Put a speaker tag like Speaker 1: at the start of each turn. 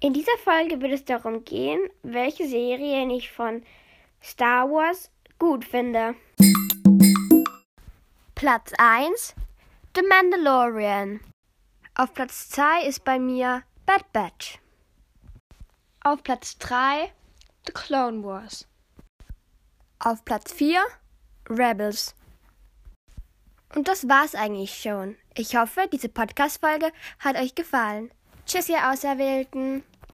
Speaker 1: In dieser Folge wird es darum gehen, welche Serien ich von Star Wars gut finde. Platz 1 The Mandalorian. Auf Platz 2 ist bei mir Bad Batch. Auf Platz 3 The Clone Wars. Auf Platz 4 Rebels. Und das war's eigentlich schon. Ich hoffe, diese Podcast-Folge hat euch gefallen. Tschüss, ihr Auserwählten.